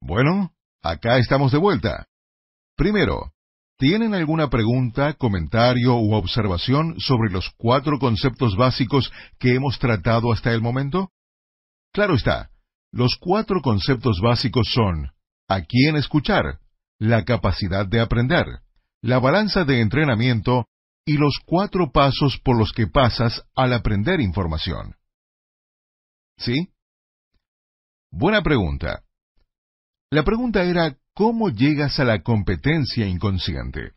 Bueno, acá estamos de vuelta. Primero, ¿tienen alguna pregunta, comentario u observación sobre los cuatro conceptos básicos que hemos tratado hasta el momento? Claro está, los cuatro conceptos básicos son a quién escuchar, la capacidad de aprender, la balanza de entrenamiento y los cuatro pasos por los que pasas al aprender información. ¿Sí? Buena pregunta. La pregunta era, ¿cómo llegas a la competencia inconsciente?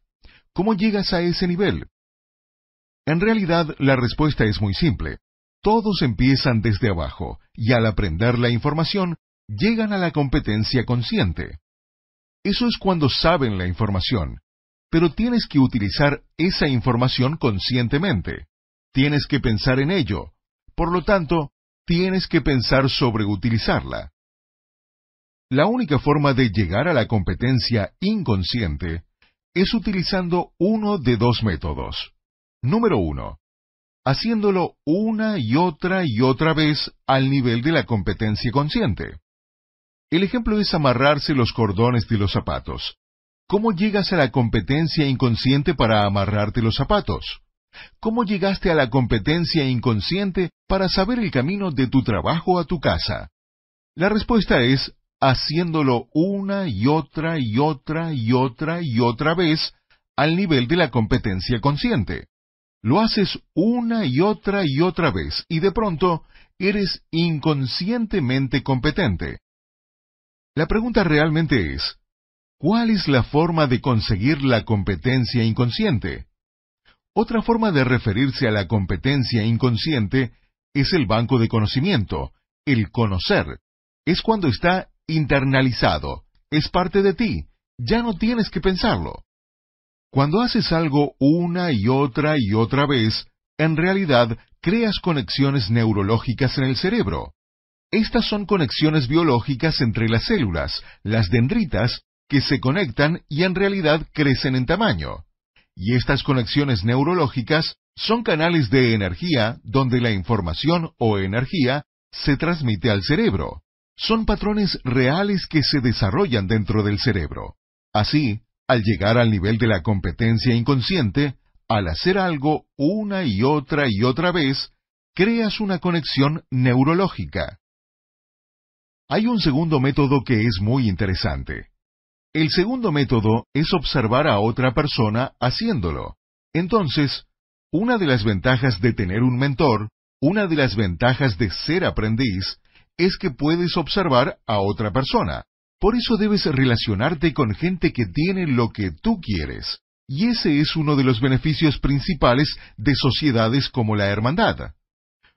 ¿Cómo llegas a ese nivel? En realidad, la respuesta es muy simple. Todos empiezan desde abajo, y al aprender la información, llegan a la competencia consciente. Eso es cuando saben la información, pero tienes que utilizar esa información conscientemente. Tienes que pensar en ello. Por lo tanto, tienes que pensar sobre utilizarla. La única forma de llegar a la competencia inconsciente es utilizando uno de dos métodos. Número uno, haciéndolo una y otra y otra vez al nivel de la competencia consciente. El ejemplo es amarrarse los cordones de los zapatos. ¿Cómo llegas a la competencia inconsciente para amarrarte los zapatos? ¿Cómo llegaste a la competencia inconsciente para saber el camino de tu trabajo a tu casa? La respuesta es haciéndolo una y otra y otra y otra y otra vez al nivel de la competencia consciente. Lo haces una y otra y otra vez y de pronto eres inconscientemente competente. La pregunta realmente es, ¿cuál es la forma de conseguir la competencia inconsciente? Otra forma de referirse a la competencia inconsciente es el banco de conocimiento, el conocer. Es cuando está internalizado, es parte de ti, ya no tienes que pensarlo. Cuando haces algo una y otra y otra vez, en realidad creas conexiones neurológicas en el cerebro. Estas son conexiones biológicas entre las células, las dendritas, que se conectan y en realidad crecen en tamaño. Y estas conexiones neurológicas son canales de energía donde la información o energía se transmite al cerebro son patrones reales que se desarrollan dentro del cerebro. Así, al llegar al nivel de la competencia inconsciente, al hacer algo una y otra y otra vez, creas una conexión neurológica. Hay un segundo método que es muy interesante. El segundo método es observar a otra persona haciéndolo. Entonces, una de las ventajas de tener un mentor, una de las ventajas de ser aprendiz, es que puedes observar a otra persona. Por eso debes relacionarte con gente que tiene lo que tú quieres. Y ese es uno de los beneficios principales de sociedades como la hermandad.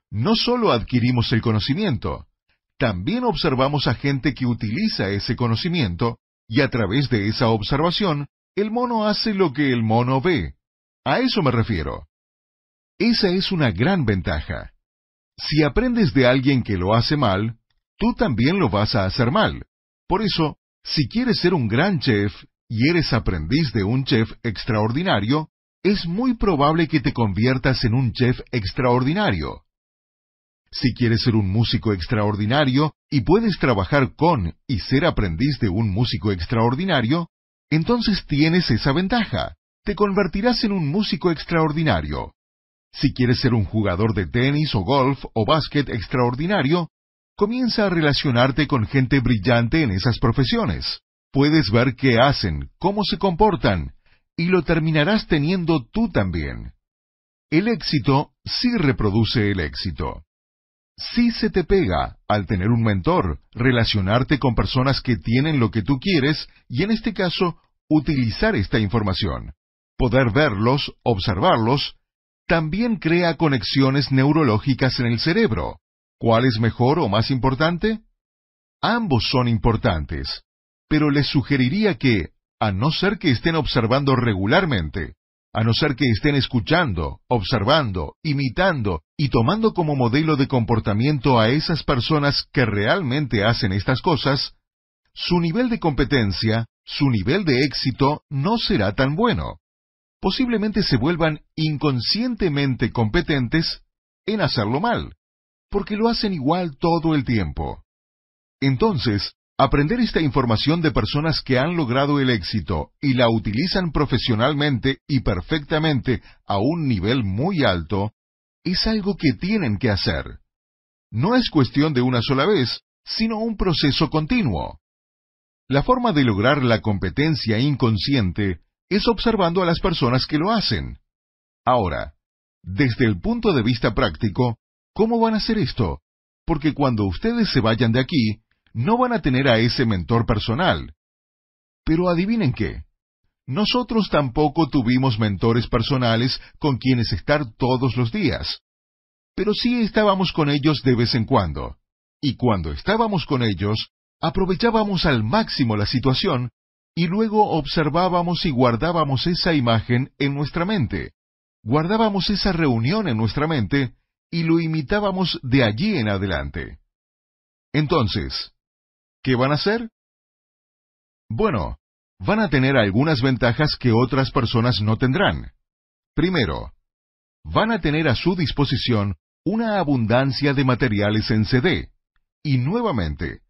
No solo adquirimos el conocimiento, también observamos a gente que utiliza ese conocimiento, y a través de esa observación, el mono hace lo que el mono ve. A eso me refiero. Esa es una gran ventaja. Si aprendes de alguien que lo hace mal, tú también lo vas a hacer mal. Por eso, si quieres ser un gran chef y eres aprendiz de un chef extraordinario, es muy probable que te conviertas en un chef extraordinario. Si quieres ser un músico extraordinario y puedes trabajar con y ser aprendiz de un músico extraordinario, entonces tienes esa ventaja. Te convertirás en un músico extraordinario. Si quieres ser un jugador de tenis o golf o básquet extraordinario, comienza a relacionarte con gente brillante en esas profesiones. Puedes ver qué hacen, cómo se comportan, y lo terminarás teniendo tú también. El éxito sí reproduce el éxito. Sí se te pega al tener un mentor, relacionarte con personas que tienen lo que tú quieres y en este caso, utilizar esta información. Poder verlos, observarlos también crea conexiones neurológicas en el cerebro. ¿Cuál es mejor o más importante? Ambos son importantes, pero les sugeriría que, a no ser que estén observando regularmente, a no ser que estén escuchando, observando, imitando y tomando como modelo de comportamiento a esas personas que realmente hacen estas cosas, su nivel de competencia, su nivel de éxito no será tan bueno posiblemente se vuelvan inconscientemente competentes en hacerlo mal, porque lo hacen igual todo el tiempo. Entonces, Aprender esta información de personas que han logrado el éxito y la utilizan profesionalmente y perfectamente a un nivel muy alto es algo que tienen que hacer. No es cuestión de una sola vez, sino un proceso continuo. La forma de lograr la competencia inconsciente es observando a las personas que lo hacen. Ahora, desde el punto de vista práctico, ¿cómo van a hacer esto? Porque cuando ustedes se vayan de aquí, no van a tener a ese mentor personal. Pero adivinen qué. Nosotros tampoco tuvimos mentores personales con quienes estar todos los días. Pero sí estábamos con ellos de vez en cuando. Y cuando estábamos con ellos, aprovechábamos al máximo la situación y luego observábamos y guardábamos esa imagen en nuestra mente. Guardábamos esa reunión en nuestra mente y lo imitábamos de allí en adelante. Entonces, ¿qué van a hacer? Bueno, van a tener algunas ventajas que otras personas no tendrán. Primero, van a tener a su disposición una abundancia de materiales en CD. Y nuevamente,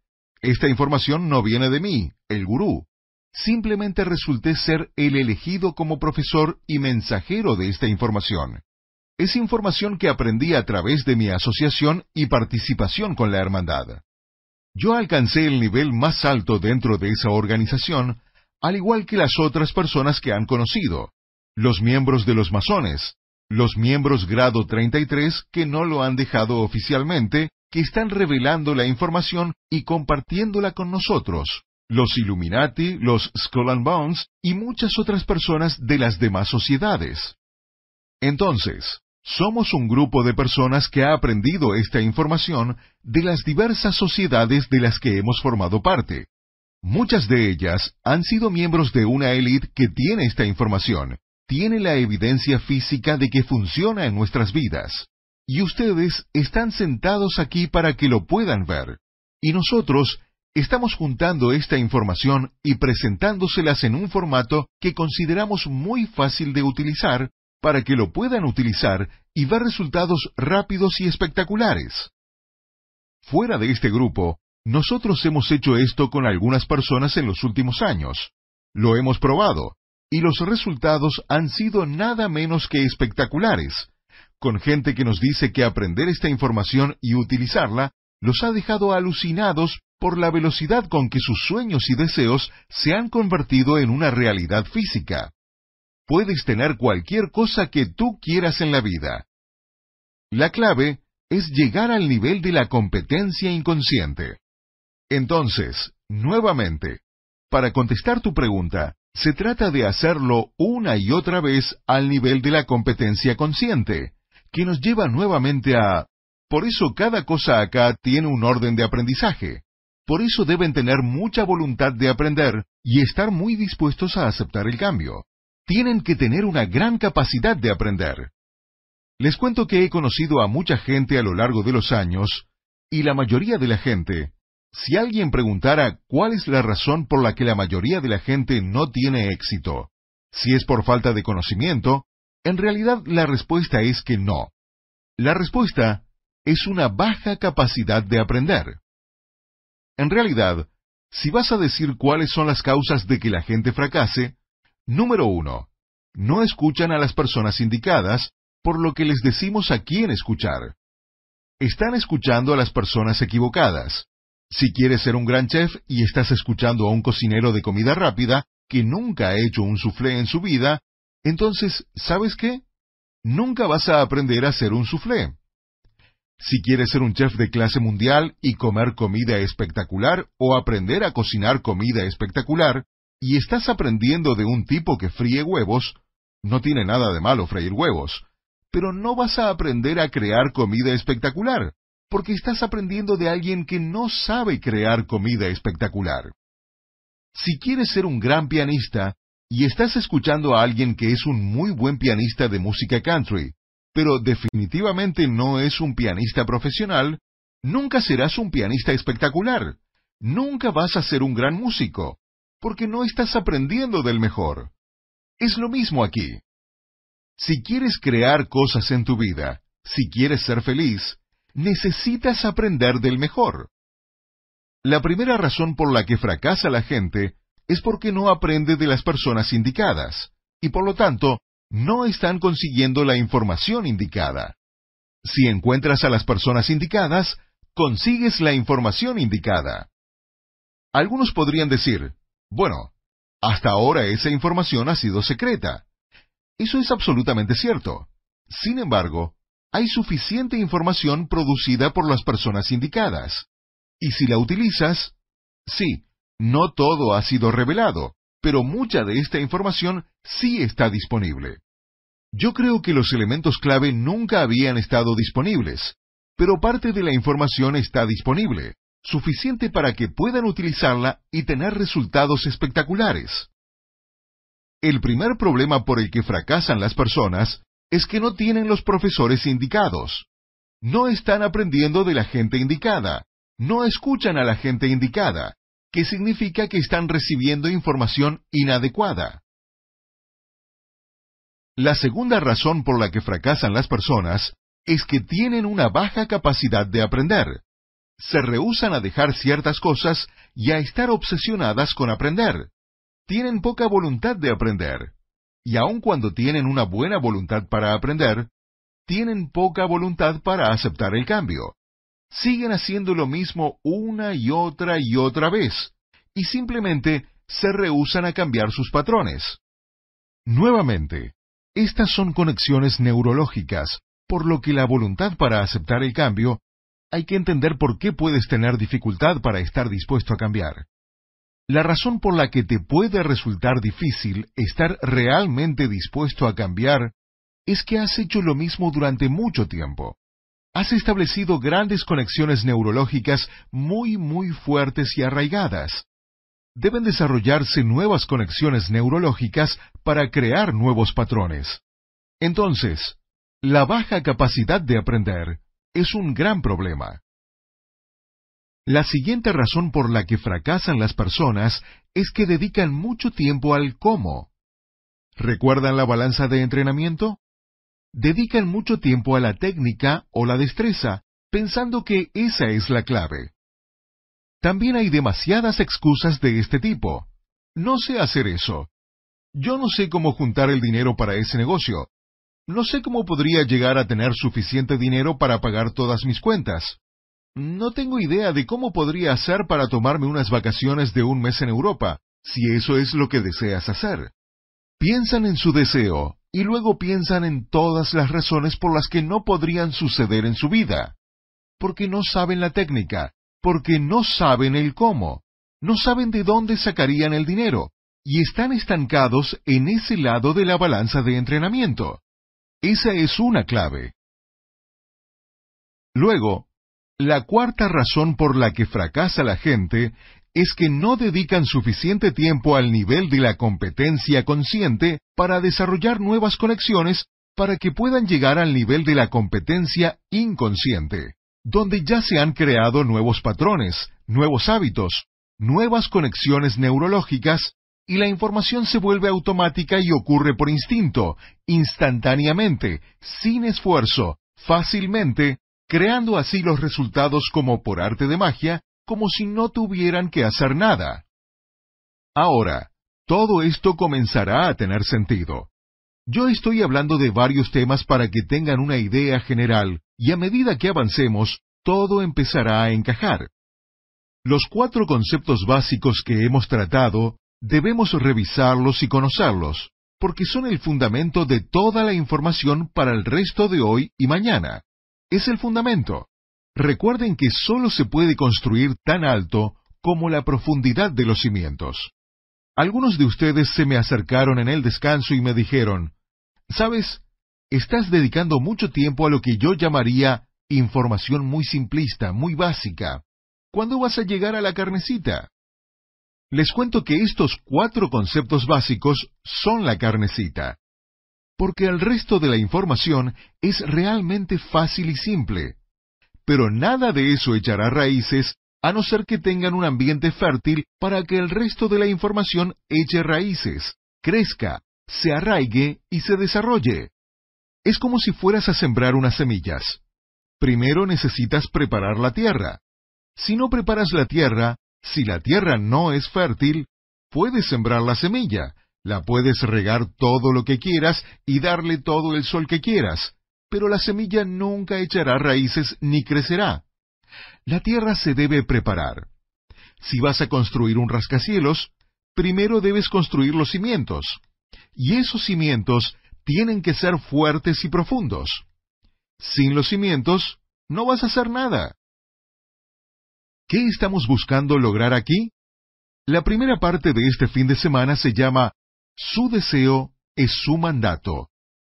esta información no viene de mí, el gurú. Simplemente resulté ser el elegido como profesor y mensajero de esta información. Es información que aprendí a través de mi asociación y participación con la hermandad. Yo alcancé el nivel más alto dentro de esa organización, al igual que las otras personas que han conocido, los miembros de los masones, los miembros grado 33 que no lo han dejado oficialmente, que están revelando la información y compartiéndola con nosotros, los Illuminati, los Skull and Bones y muchas otras personas de las demás sociedades. Entonces, somos un grupo de personas que ha aprendido esta información de las diversas sociedades de las que hemos formado parte. Muchas de ellas han sido miembros de una élite que tiene esta información, tiene la evidencia física de que funciona en nuestras vidas. Y ustedes están sentados aquí para que lo puedan ver. Y nosotros estamos juntando esta información y presentándoselas en un formato que consideramos muy fácil de utilizar para que lo puedan utilizar y ver resultados rápidos y espectaculares. Fuera de este grupo, nosotros hemos hecho esto con algunas personas en los últimos años. Lo hemos probado, y los resultados han sido nada menos que espectaculares, con gente que nos dice que aprender esta información y utilizarla los ha dejado alucinados por la velocidad con que sus sueños y deseos se han convertido en una realidad física puedes tener cualquier cosa que tú quieras en la vida. La clave es llegar al nivel de la competencia inconsciente. Entonces, nuevamente, para contestar tu pregunta, se trata de hacerlo una y otra vez al nivel de la competencia consciente, que nos lleva nuevamente a... Por eso cada cosa acá tiene un orden de aprendizaje. Por eso deben tener mucha voluntad de aprender y estar muy dispuestos a aceptar el cambio tienen que tener una gran capacidad de aprender. Les cuento que he conocido a mucha gente a lo largo de los años, y la mayoría de la gente, si alguien preguntara cuál es la razón por la que la mayoría de la gente no tiene éxito, si es por falta de conocimiento, en realidad la respuesta es que no. La respuesta es una baja capacidad de aprender. En realidad, si vas a decir cuáles son las causas de que la gente fracase, Número uno. No escuchan a las personas indicadas, por lo que les decimos a quién escuchar. Están escuchando a las personas equivocadas. Si quieres ser un gran chef y estás escuchando a un cocinero de comida rápida que nunca ha hecho un soufflé en su vida, entonces, ¿sabes qué? Nunca vas a aprender a hacer un soufflé. Si quieres ser un chef de clase mundial y comer comida espectacular o aprender a cocinar comida espectacular, y estás aprendiendo de un tipo que fríe huevos, no tiene nada de malo freír huevos, pero no vas a aprender a crear comida espectacular, porque estás aprendiendo de alguien que no sabe crear comida espectacular. Si quieres ser un gran pianista, y estás escuchando a alguien que es un muy buen pianista de música country, pero definitivamente no es un pianista profesional, nunca serás un pianista espectacular. Nunca vas a ser un gran músico porque no estás aprendiendo del mejor. Es lo mismo aquí. Si quieres crear cosas en tu vida, si quieres ser feliz, necesitas aprender del mejor. La primera razón por la que fracasa la gente es porque no aprende de las personas indicadas, y por lo tanto, no están consiguiendo la información indicada. Si encuentras a las personas indicadas, consigues la información indicada. Algunos podrían decir, bueno, hasta ahora esa información ha sido secreta. Eso es absolutamente cierto. Sin embargo, hay suficiente información producida por las personas indicadas. Y si la utilizas, sí, no todo ha sido revelado, pero mucha de esta información sí está disponible. Yo creo que los elementos clave nunca habían estado disponibles, pero parte de la información está disponible, suficiente para que puedan utilizarla y tener resultados espectaculares. El primer problema por el que fracasan las personas es que no tienen los profesores indicados. No están aprendiendo de la gente indicada. No escuchan a la gente indicada, que significa que están recibiendo información inadecuada. La segunda razón por la que fracasan las personas es que tienen una baja capacidad de aprender. Se rehúsan a dejar ciertas cosas y a estar obsesionadas con aprender. Tienen poca voluntad de aprender y aun cuando tienen una buena voluntad para aprender, tienen poca voluntad para aceptar el cambio. Siguen haciendo lo mismo una y otra y otra vez, y simplemente se rehúsan a cambiar sus patrones. Nuevamente, estas son conexiones neurológicas, por lo que la voluntad para aceptar el cambio, hay que entender por qué puedes tener dificultad para estar dispuesto a cambiar. La razón por la que te puede resultar difícil estar realmente dispuesto a cambiar es que has hecho lo mismo durante mucho tiempo. Has establecido grandes conexiones neurológicas muy, muy fuertes y arraigadas. Deben desarrollarse nuevas conexiones neurológicas para crear nuevos patrones. Entonces, la baja capacidad de aprender es un gran problema. La siguiente razón por la que fracasan las personas es que dedican mucho tiempo al cómo. ¿Recuerdan la balanza de entrenamiento? Dedican mucho tiempo a la técnica o la destreza, pensando que esa es la clave. También hay demasiadas excusas de este tipo. No sé hacer eso. Yo no sé cómo juntar el dinero para ese negocio. No sé cómo podría llegar a tener suficiente dinero para pagar todas mis cuentas. No tengo idea de cómo podría hacer para tomarme unas vacaciones de un mes en Europa, si eso es lo que deseas hacer. Piensan en su deseo y luego piensan en todas las razones por las que no podrían suceder en su vida. Porque no saben la técnica, porque no saben el cómo, no saben de dónde sacarían el dinero, y están estancados en ese lado de la balanza de entrenamiento. Esa es una clave. Luego, la cuarta razón por la que fracasa la gente es que no dedican suficiente tiempo al nivel de la competencia consciente para desarrollar nuevas conexiones para que puedan llegar al nivel de la competencia inconsciente, donde ya se han creado nuevos patrones, nuevos hábitos, nuevas conexiones neurológicas, y la información se vuelve automática y ocurre por instinto, instantáneamente, sin esfuerzo, fácilmente, creando así los resultados como por arte de magia, como si no tuvieran que hacer nada. Ahora, todo esto comenzará a tener sentido. Yo estoy hablando de varios temas para que tengan una idea general, y a medida que avancemos, todo empezará a encajar. Los cuatro conceptos básicos que hemos tratado, debemos revisarlos y conocerlos, porque son el fundamento de toda la información para el resto de hoy y mañana es el fundamento. Recuerden que solo se puede construir tan alto como la profundidad de los cimientos. Algunos de ustedes se me acercaron en el descanso y me dijeron, ¿sabes? Estás dedicando mucho tiempo a lo que yo llamaría información muy simplista, muy básica. ¿Cuándo vas a llegar a la carnecita? Les cuento que estos cuatro conceptos básicos son la carnecita porque el resto de la información es realmente fácil y simple. Pero nada de eso echará raíces a no ser que tengan un ambiente fértil para que el resto de la información eche raíces, crezca, se arraigue y se desarrolle. Es como si fueras a sembrar unas semillas. Primero necesitas preparar la tierra. Si no preparas la tierra, si la tierra no es fértil, puedes sembrar la semilla, la puedes regar todo lo que quieras y darle todo el sol que quieras, pero la semilla nunca echará raíces ni crecerá. La tierra se debe preparar. Si vas a construir un rascacielos, primero debes construir los cimientos. Y esos cimientos tienen que ser fuertes y profundos. Sin los cimientos, no vas a hacer nada. ¿Qué estamos buscando lograr aquí? La primera parte de este fin de semana se llama Su deseo es su mandato.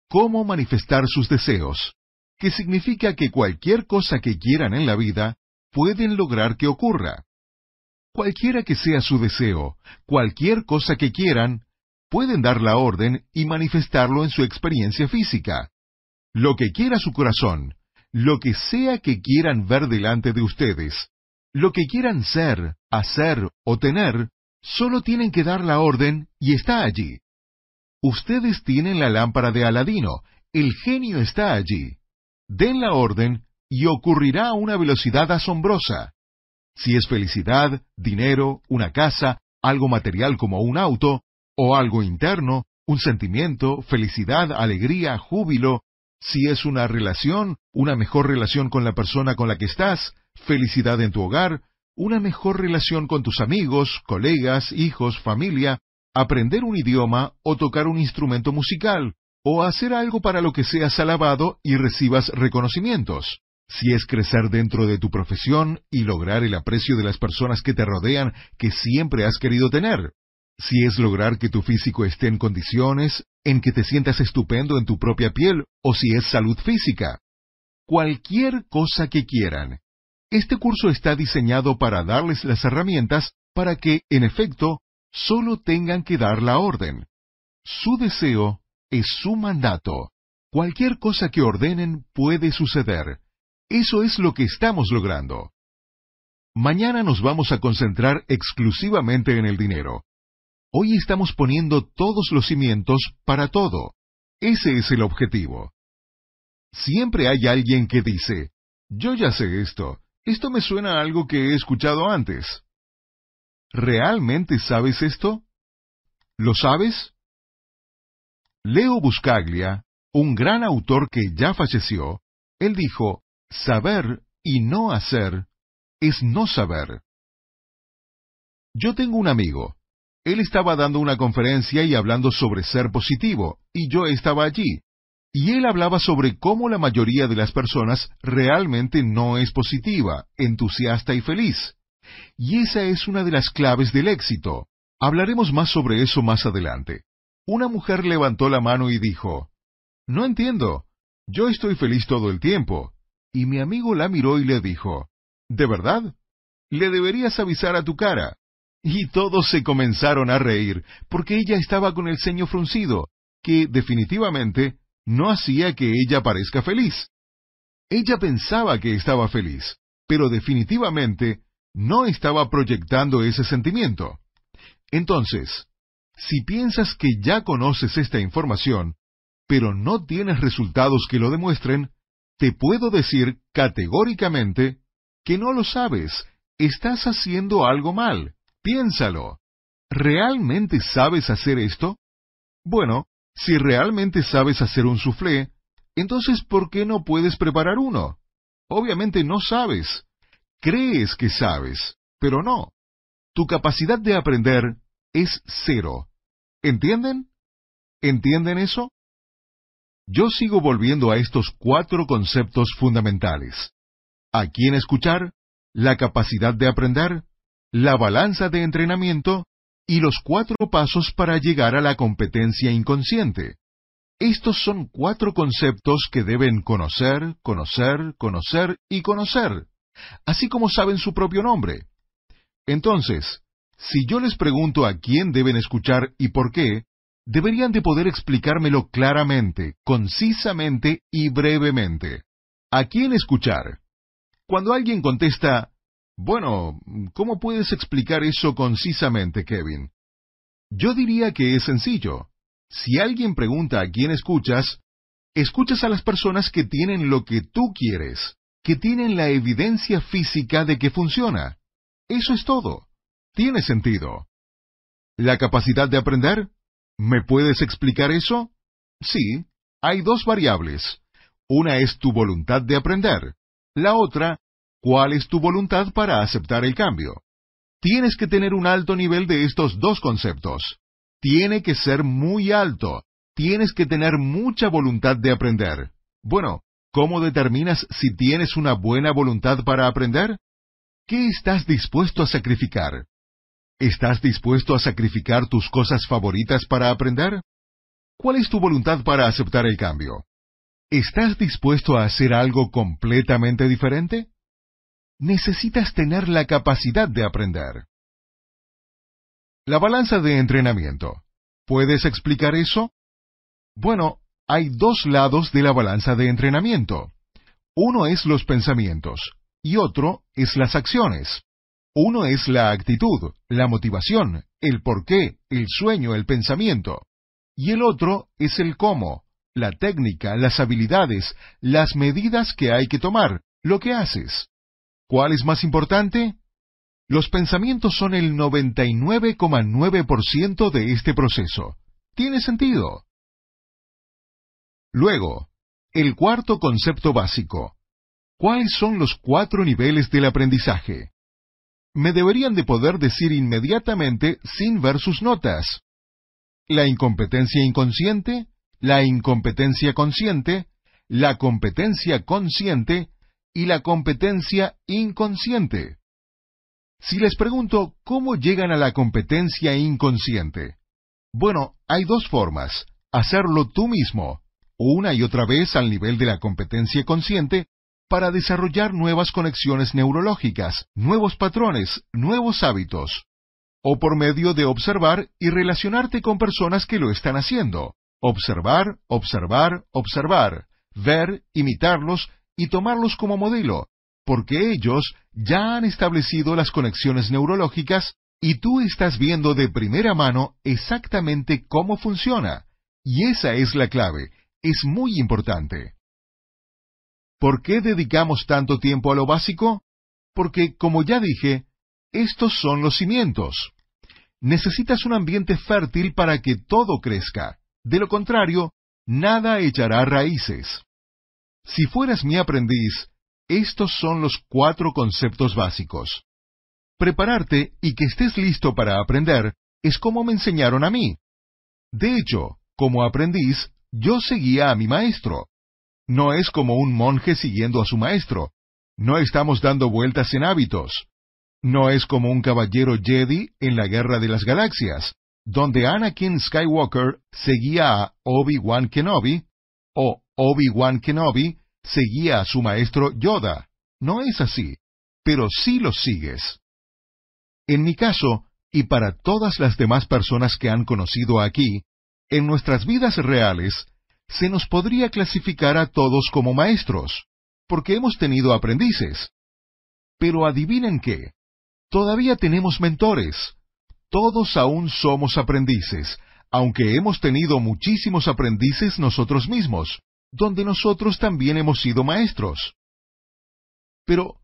Cómo manifestar sus deseos, que significa que cualquier cosa que quieran en la vida pueden lograr que ocurra. Cualquiera que sea su deseo, cualquier cosa que quieran, pueden dar la orden y manifestarlo en su experiencia física. Lo que quiera su corazón, lo que sea que quieran ver delante de ustedes, lo que quieran ser, hacer o tener, solo tienen que dar la orden y está allí. Ustedes tienen la lámpara de Aladino, el genio está allí. Den la orden y ocurrirá a una velocidad asombrosa. Si es felicidad, dinero, una casa, algo material como un auto, o algo interno, un sentimiento, felicidad, alegría, júbilo, si es una relación, una mejor relación con la persona con la que estás, felicidad en tu hogar, una mejor relación con tus amigos, colegas, hijos, familia, aprender un idioma o tocar un instrumento musical, o hacer algo para lo que seas alabado y recibas reconocimientos. Si es crecer dentro de tu profesión y lograr el aprecio de las personas que te rodean que siempre has querido tener. Si es lograr que tu físico esté en condiciones, en que te sientas estupendo en tu propia piel, o si es salud física. Cualquier cosa que quieran, este curso está diseñado para darles las herramientas para que, en efecto, solo tengan que dar la orden. Su deseo es su mandato. Cualquier cosa que ordenen puede suceder. Eso es lo que estamos logrando. Mañana nos vamos a concentrar exclusivamente en el dinero. Hoy estamos poniendo todos los cimientos para todo. Ese es el objetivo. Siempre hay alguien que dice, yo ya sé esto, esto me suena a algo que he escuchado antes. ¿Realmente sabes esto? ¿Lo sabes? Leo Buscaglia, un gran autor que ya falleció, él dijo, saber y no hacer es no saber. Yo tengo un amigo. Él estaba dando una conferencia y hablando sobre ser positivo, y yo estaba allí. Y él hablaba sobre cómo la mayoría de las personas realmente no es positiva, entusiasta y feliz. Y esa es una de las claves del éxito. Hablaremos más sobre eso más adelante. Una mujer levantó la mano y dijo, No entiendo. Yo estoy feliz todo el tiempo. Y mi amigo la miró y le dijo, ¿De verdad? Le deberías avisar a tu cara. Y todos se comenzaron a reír, porque ella estaba con el ceño fruncido, que definitivamente no hacía que ella parezca feliz. Ella pensaba que estaba feliz, pero definitivamente no estaba proyectando ese sentimiento. Entonces, si piensas que ya conoces esta información, pero no tienes resultados que lo demuestren, te puedo decir categóricamente que no lo sabes, estás haciendo algo mal. Piénsalo. ¿Realmente sabes hacer esto? Bueno, si realmente sabes hacer un soufflé, entonces ¿por qué no puedes preparar uno? Obviamente no sabes. Crees que sabes, pero no. Tu capacidad de aprender es cero. ¿Entienden? ¿Entienden eso? Yo sigo volviendo a estos cuatro conceptos fundamentales. ¿A quién escuchar? La capacidad de aprender, la balanza de entrenamiento y los cuatro pasos para llegar a la competencia inconsciente. Estos son cuatro conceptos que deben conocer, conocer, conocer y conocer, así como saben su propio nombre. Entonces, si yo les pregunto a quién deben escuchar y por qué, deberían de poder explicármelo claramente, concisamente y brevemente. ¿A quién escuchar? Cuando alguien contesta, bueno, ¿cómo puedes explicar eso concisamente, Kevin? Yo diría que es sencillo. Si alguien pregunta a quién escuchas, escuchas a las personas que tienen lo que tú quieres. que tienen la evidencia física de que funciona. Eso es todo. Tiene sentido. ¿La capacidad de aprender? ¿Me puedes explicar eso? Sí, hay dos variables. Una es tu voluntad de aprender. La otra, ¿cuál es tu voluntad para aceptar el cambio? Tienes que tener un alto nivel de estos dos conceptos. Tiene que ser muy alto. Tienes que tener mucha voluntad de aprender. Bueno, ¿cómo determinas si tienes una buena voluntad para aprender? ¿Qué estás dispuesto a sacrificar? ¿Estás dispuesto a sacrificar tus cosas favoritas para aprender? ¿Cuál es tu voluntad para aceptar el cambio? ¿Estás dispuesto a hacer algo completamente diferente? Necesitas tener la capacidad de aprender. La balanza de entrenamiento. ¿Puedes explicar eso? Bueno, hay dos lados de la balanza de entrenamiento. Uno es los pensamientos y otro es las acciones. Uno es la actitud, la motivación, el porqué, el sueño, el pensamiento. Y el otro es el cómo, la técnica, las habilidades, las medidas que hay que tomar, lo que haces. ¿Cuál es más importante? Los pensamientos son el 99,9% de este proceso. ¿Tiene sentido? Luego, el cuarto concepto básico. ¿Cuáles son los cuatro niveles del aprendizaje? Me deberían de poder decir inmediatamente sin ver sus notas. La incompetencia inconsciente, la incompetencia consciente, la competencia consciente y la competencia inconsciente. Si les pregunto cómo llegan a la competencia inconsciente, bueno, hay dos formas. Hacerlo tú mismo, una y otra vez al nivel de la competencia consciente, para desarrollar nuevas conexiones neurológicas, nuevos patrones, nuevos hábitos. O por medio de observar y relacionarte con personas que lo están haciendo. Observar, observar, observar, ver, imitarlos y tomarlos como modelo, porque ellos ya han establecido las conexiones neurológicas y tú estás viendo de primera mano exactamente cómo funciona. Y esa es la clave, es muy importante. ¿Por qué dedicamos tanto tiempo a lo básico? Porque, como ya dije, estos son los cimientos. Necesitas un ambiente fértil para que todo crezca. De lo contrario, nada echará raíces. Si fueras mi aprendiz, estos son los cuatro conceptos básicos. Prepararte y que estés listo para aprender es como me enseñaron a mí. De hecho, como aprendiz, yo seguía a mi maestro. No es como un monje siguiendo a su maestro. No estamos dando vueltas en hábitos. No es como un caballero Jedi en la Guerra de las Galaxias, donde Anakin Skywalker seguía a Obi-Wan Kenobi, o Obi-Wan Kenobi seguía a su maestro Yoda. No es así, pero sí lo sigues. En mi caso, y para todas las demás personas que han conocido aquí, en nuestras vidas reales, se nos podría clasificar a todos como maestros, porque hemos tenido aprendices. Pero adivinen qué, todavía tenemos mentores, todos aún somos aprendices, aunque hemos tenido muchísimos aprendices nosotros mismos, donde nosotros también hemos sido maestros. Pero,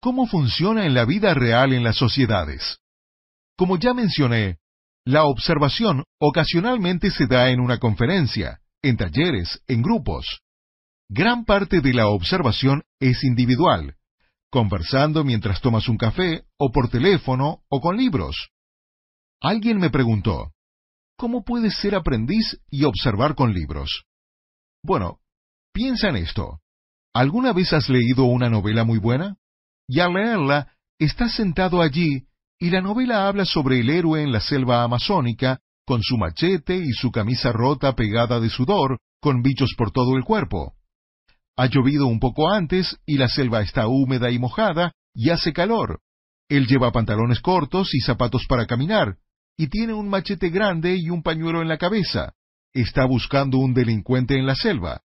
¿cómo funciona en la vida real en las sociedades? Como ya mencioné, la observación ocasionalmente se da en una conferencia, en talleres, en grupos. Gran parte de la observación es individual, conversando mientras tomas un café, o por teléfono, o con libros. Alguien me preguntó, ¿cómo puedes ser aprendiz y observar con libros? Bueno, piensa en esto. ¿Alguna vez has leído una novela muy buena? Y al leerla, estás sentado allí y la novela habla sobre el héroe en la selva amazónica, con su machete y su camisa rota pegada de sudor, con bichos por todo el cuerpo. Ha llovido un poco antes y la selva está húmeda y mojada y hace calor. Él lleva pantalones cortos y zapatos para caminar, y tiene un machete grande y un pañuelo en la cabeza. Está buscando un delincuente en la selva.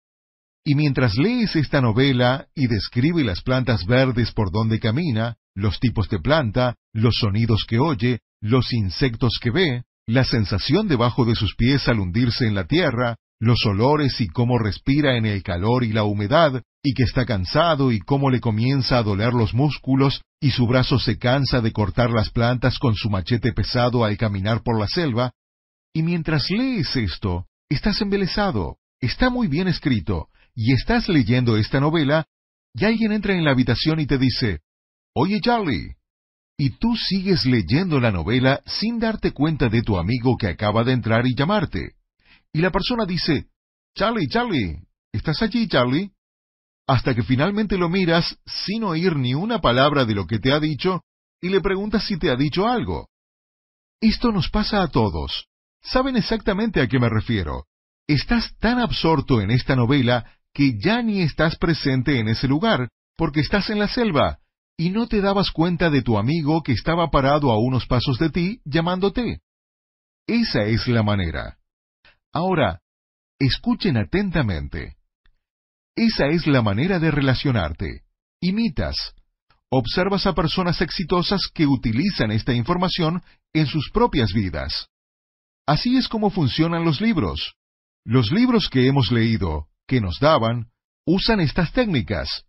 Y mientras lees esta novela y describe las plantas verdes por donde camina, los tipos de planta, los sonidos que oye, los insectos que ve, la sensación debajo de sus pies al hundirse en la tierra, los olores y cómo respira en el calor y la humedad, y que está cansado y cómo le comienza a doler los músculos y su brazo se cansa de cortar las plantas con su machete pesado al caminar por la selva, y mientras lees esto, estás embelesado, está muy bien escrito, y estás leyendo esta novela, y alguien entra en la habitación y te dice, Oye Charlie, y tú sigues leyendo la novela sin darte cuenta de tu amigo que acaba de entrar y llamarte. Y la persona dice, Charlie, Charlie, ¿estás allí, Charlie? hasta que finalmente lo miras sin oír ni una palabra de lo que te ha dicho y le preguntas si te ha dicho algo. Esto nos pasa a todos. Saben exactamente a qué me refiero. Estás tan absorto en esta novela que ya ni estás presente en ese lugar, porque estás en la selva, y no te dabas cuenta de tu amigo que estaba parado a unos pasos de ti llamándote. Esa es la manera. Ahora, escuchen atentamente. Esa es la manera de relacionarte. Imitas. Observas a personas exitosas que utilizan esta información en sus propias vidas. Así es como funcionan los libros. Los libros que hemos leído, que nos daban, usan estas técnicas.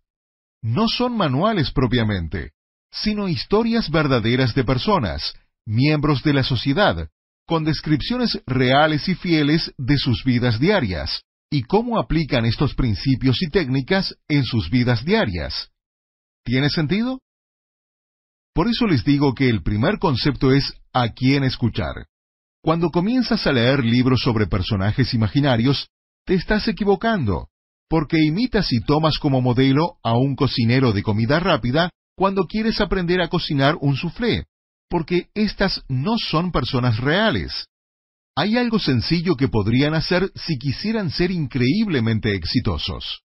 No son manuales propiamente, sino historias verdaderas de personas, miembros de la sociedad, con descripciones reales y fieles de sus vidas diarias, y cómo aplican estos principios y técnicas en sus vidas diarias. ¿Tiene sentido? Por eso les digo que el primer concepto es a quién escuchar. Cuando comienzas a leer libros sobre personajes imaginarios, te estás equivocando, porque imitas y tomas como modelo a un cocinero de comida rápida cuando quieres aprender a cocinar un soufflé, porque estas no son personas reales. Hay algo sencillo que podrían hacer si quisieran ser increíblemente exitosos.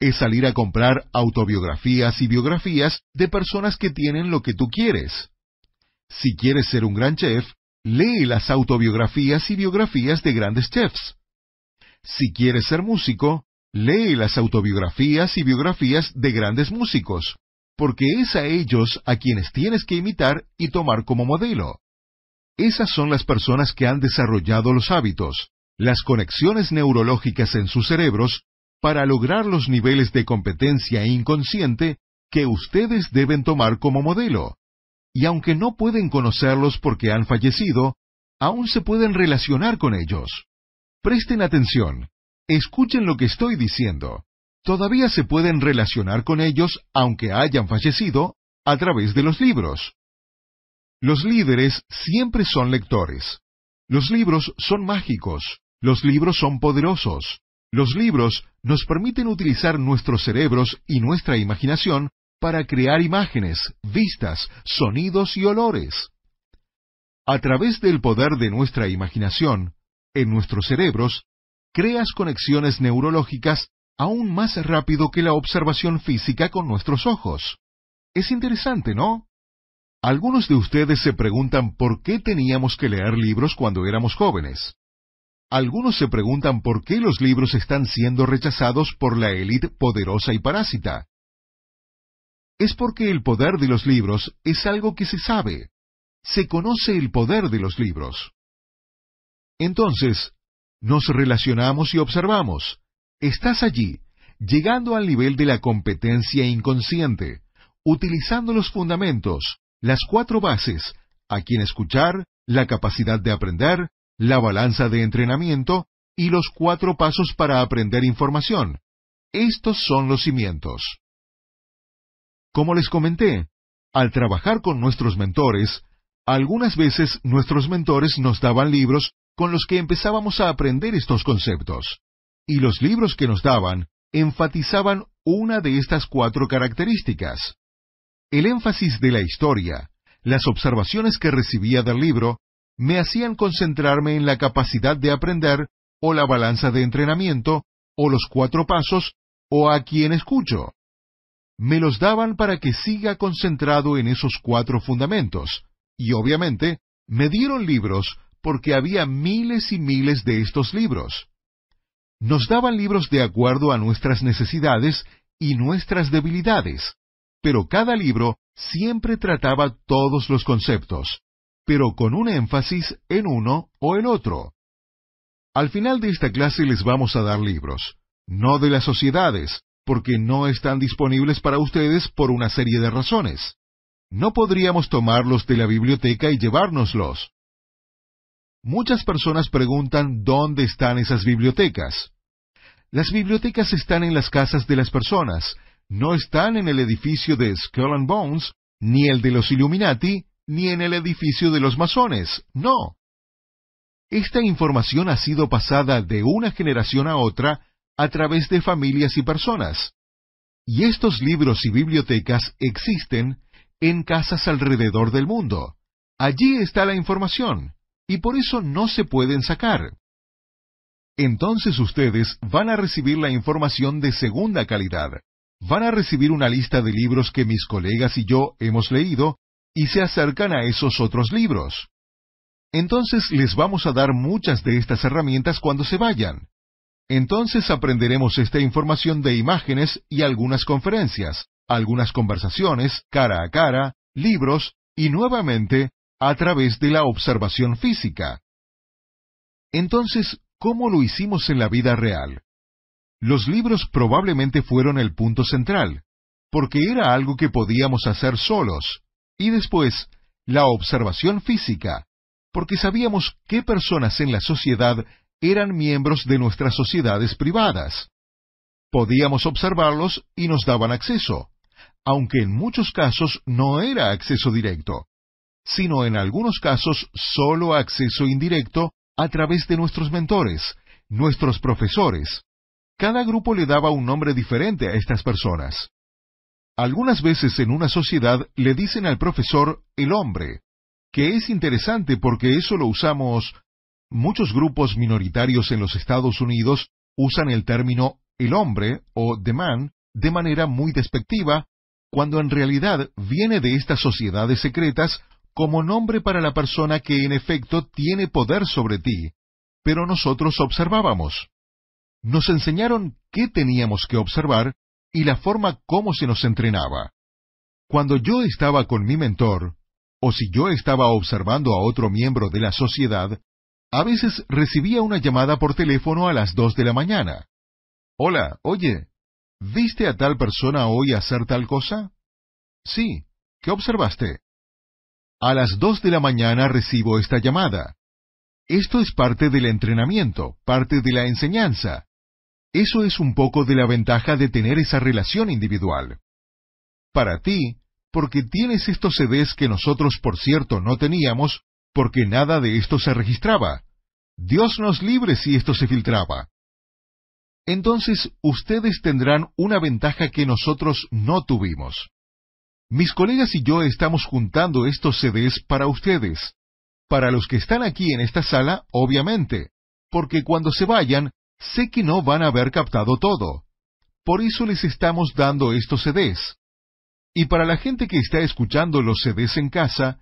Es salir a comprar autobiografías y biografías de personas que tienen lo que tú quieres. Si quieres ser un gran chef, lee las autobiografías y biografías de grandes chefs. Si quieres ser músico, lee las autobiografías y biografías de grandes músicos, porque es a ellos a quienes tienes que imitar y tomar como modelo. Esas son las personas que han desarrollado los hábitos, las conexiones neurológicas en sus cerebros, para lograr los niveles de competencia inconsciente que ustedes deben tomar como modelo. Y aunque no pueden conocerlos porque han fallecido, aún se pueden relacionar con ellos. Presten atención, escuchen lo que estoy diciendo. Todavía se pueden relacionar con ellos aunque hayan fallecido a través de los libros. Los líderes siempre son lectores. Los libros son mágicos. Los libros son poderosos. Los libros nos permiten utilizar nuestros cerebros y nuestra imaginación para crear imágenes, vistas, sonidos y olores. A través del poder de nuestra imaginación, en nuestros cerebros, creas conexiones neurológicas aún más rápido que la observación física con nuestros ojos. Es interesante, ¿no? Algunos de ustedes se preguntan por qué teníamos que leer libros cuando éramos jóvenes. Algunos se preguntan por qué los libros están siendo rechazados por la élite poderosa y parásita. Es porque el poder de los libros es algo que se sabe. Se conoce el poder de los libros. Entonces, nos relacionamos y observamos. Estás allí, llegando al nivel de la competencia inconsciente, utilizando los fundamentos, las cuatro bases, a quien escuchar, la capacidad de aprender, la balanza de entrenamiento y los cuatro pasos para aprender información. Estos son los cimientos. Como les comenté, al trabajar con nuestros mentores, algunas veces nuestros mentores nos daban libros con los que empezábamos a aprender estos conceptos. Y los libros que nos daban enfatizaban una de estas cuatro características. El énfasis de la historia, las observaciones que recibía del libro, me hacían concentrarme en la capacidad de aprender, o la balanza de entrenamiento, o los cuatro pasos, o a quien escucho. Me los daban para que siga concentrado en esos cuatro fundamentos, y obviamente me dieron libros porque había miles y miles de estos libros. Nos daban libros de acuerdo a nuestras necesidades y nuestras debilidades, pero cada libro siempre trataba todos los conceptos, pero con un énfasis en uno o el otro. Al final de esta clase les vamos a dar libros, no de las sociedades, porque no están disponibles para ustedes por una serie de razones. No podríamos tomarlos de la biblioteca y llevárnoslos. Muchas personas preguntan dónde están esas bibliotecas. Las bibliotecas están en las casas de las personas, no están en el edificio de Skull and Bones, ni el de los Illuminati, ni en el edificio de los masones, no. Esta información ha sido pasada de una generación a otra a través de familias y personas. Y estos libros y bibliotecas existen en casas alrededor del mundo. Allí está la información, y por eso no se pueden sacar. Entonces ustedes van a recibir la información de segunda calidad. Van a recibir una lista de libros que mis colegas y yo hemos leído y se acercan a esos otros libros. Entonces les vamos a dar muchas de estas herramientas cuando se vayan. Entonces aprenderemos esta información de imágenes y algunas conferencias, algunas conversaciones, cara a cara, libros y nuevamente a través de la observación física. Entonces, ¿cómo lo hicimos en la vida real? Los libros probablemente fueron el punto central, porque era algo que podíamos hacer solos, y después, la observación física, porque sabíamos qué personas en la sociedad eran miembros de nuestras sociedades privadas. Podíamos observarlos y nos daban acceso, aunque en muchos casos no era acceso directo, sino en algunos casos solo acceso indirecto a través de nuestros mentores, nuestros profesores. Cada grupo le daba un nombre diferente a estas personas. Algunas veces en una sociedad le dicen al profesor el hombre, que es interesante porque eso lo usamos. Muchos grupos minoritarios en los Estados Unidos usan el término el hombre o the man de manera muy despectiva, cuando en realidad viene de estas sociedades secretas como nombre para la persona que en efecto tiene poder sobre ti, pero nosotros observábamos. Nos enseñaron qué teníamos que observar y la forma como se nos entrenaba. Cuando yo estaba con mi mentor, o si yo estaba observando a otro miembro de la sociedad, a veces recibía una llamada por teléfono a las dos de la mañana. Hola, oye, ¿viste a tal persona hoy hacer tal cosa? Sí, ¿qué observaste? A las dos de la mañana recibo esta llamada. Esto es parte del entrenamiento, parte de la enseñanza. Eso es un poco de la ventaja de tener esa relación individual. Para ti, porque tienes estos CDs que nosotros, por cierto, no teníamos, porque nada de esto se registraba. Dios nos libre si esto se filtraba. Entonces ustedes tendrán una ventaja que nosotros no tuvimos. Mis colegas y yo estamos juntando estos CDs para ustedes. Para los que están aquí en esta sala, obviamente, porque cuando se vayan, sé que no van a haber captado todo. Por eso les estamos dando estos CDs. Y para la gente que está escuchando los CDs en casa,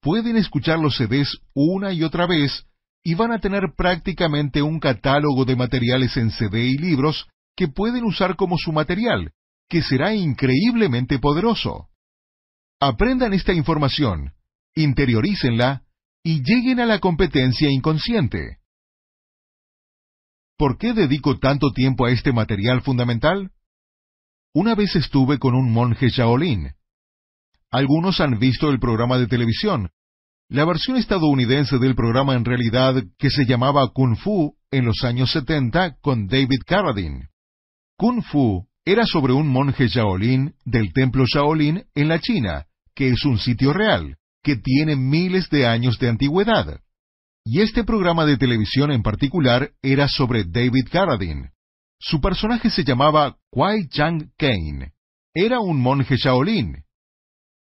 pueden escuchar los CDs una y otra vez y van a tener prácticamente un catálogo de materiales en CD y libros que pueden usar como su material, que será increíblemente poderoso. Aprendan esta información, interiorícenla y lleguen a la competencia inconsciente. ¿Por qué dedico tanto tiempo a este material fundamental? Una vez estuve con un monje Shaolin. Algunos han visto el programa de televisión. La versión estadounidense del programa en realidad que se llamaba Kung Fu en los años 70 con David Carradine. Kung Fu era sobre un monje Shaolin del templo Shaolin en la China, que es un sitio real, que tiene miles de años de antigüedad. Y este programa de televisión en particular era sobre David Carradine. Su personaje se llamaba Kwai Chang Kane. Era un monje Shaolin.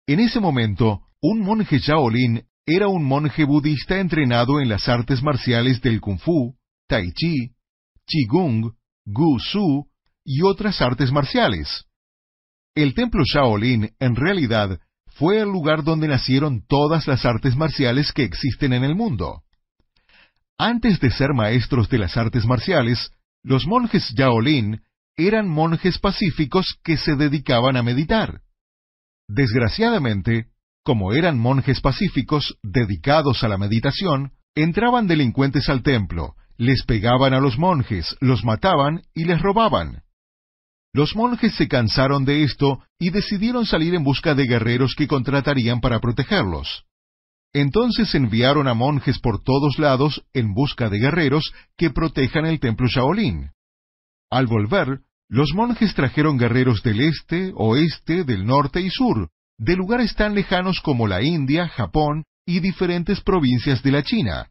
En ese momento, un monje Shaolin era un monje budista entrenado en las artes marciales del Kung Fu, Tai Chi, Qigong, Gu Su y otras artes marciales. El templo Shaolin, en realidad, fue el lugar donde nacieron todas las artes marciales que existen en el mundo. Antes de ser maestros de las artes marciales, los monjes Yaolin eran monjes pacíficos que se dedicaban a meditar. Desgraciadamente, como eran monjes pacíficos dedicados a la meditación, entraban delincuentes al templo, les pegaban a los monjes, los mataban y les robaban. Los monjes se cansaron de esto y decidieron salir en busca de guerreros que contratarían para protegerlos. Entonces enviaron a monjes por todos lados en busca de guerreros que protejan el templo Shaolin. Al volver, los monjes trajeron guerreros del este, oeste, del norte y sur, de lugares tan lejanos como la India, Japón y diferentes provincias de la China.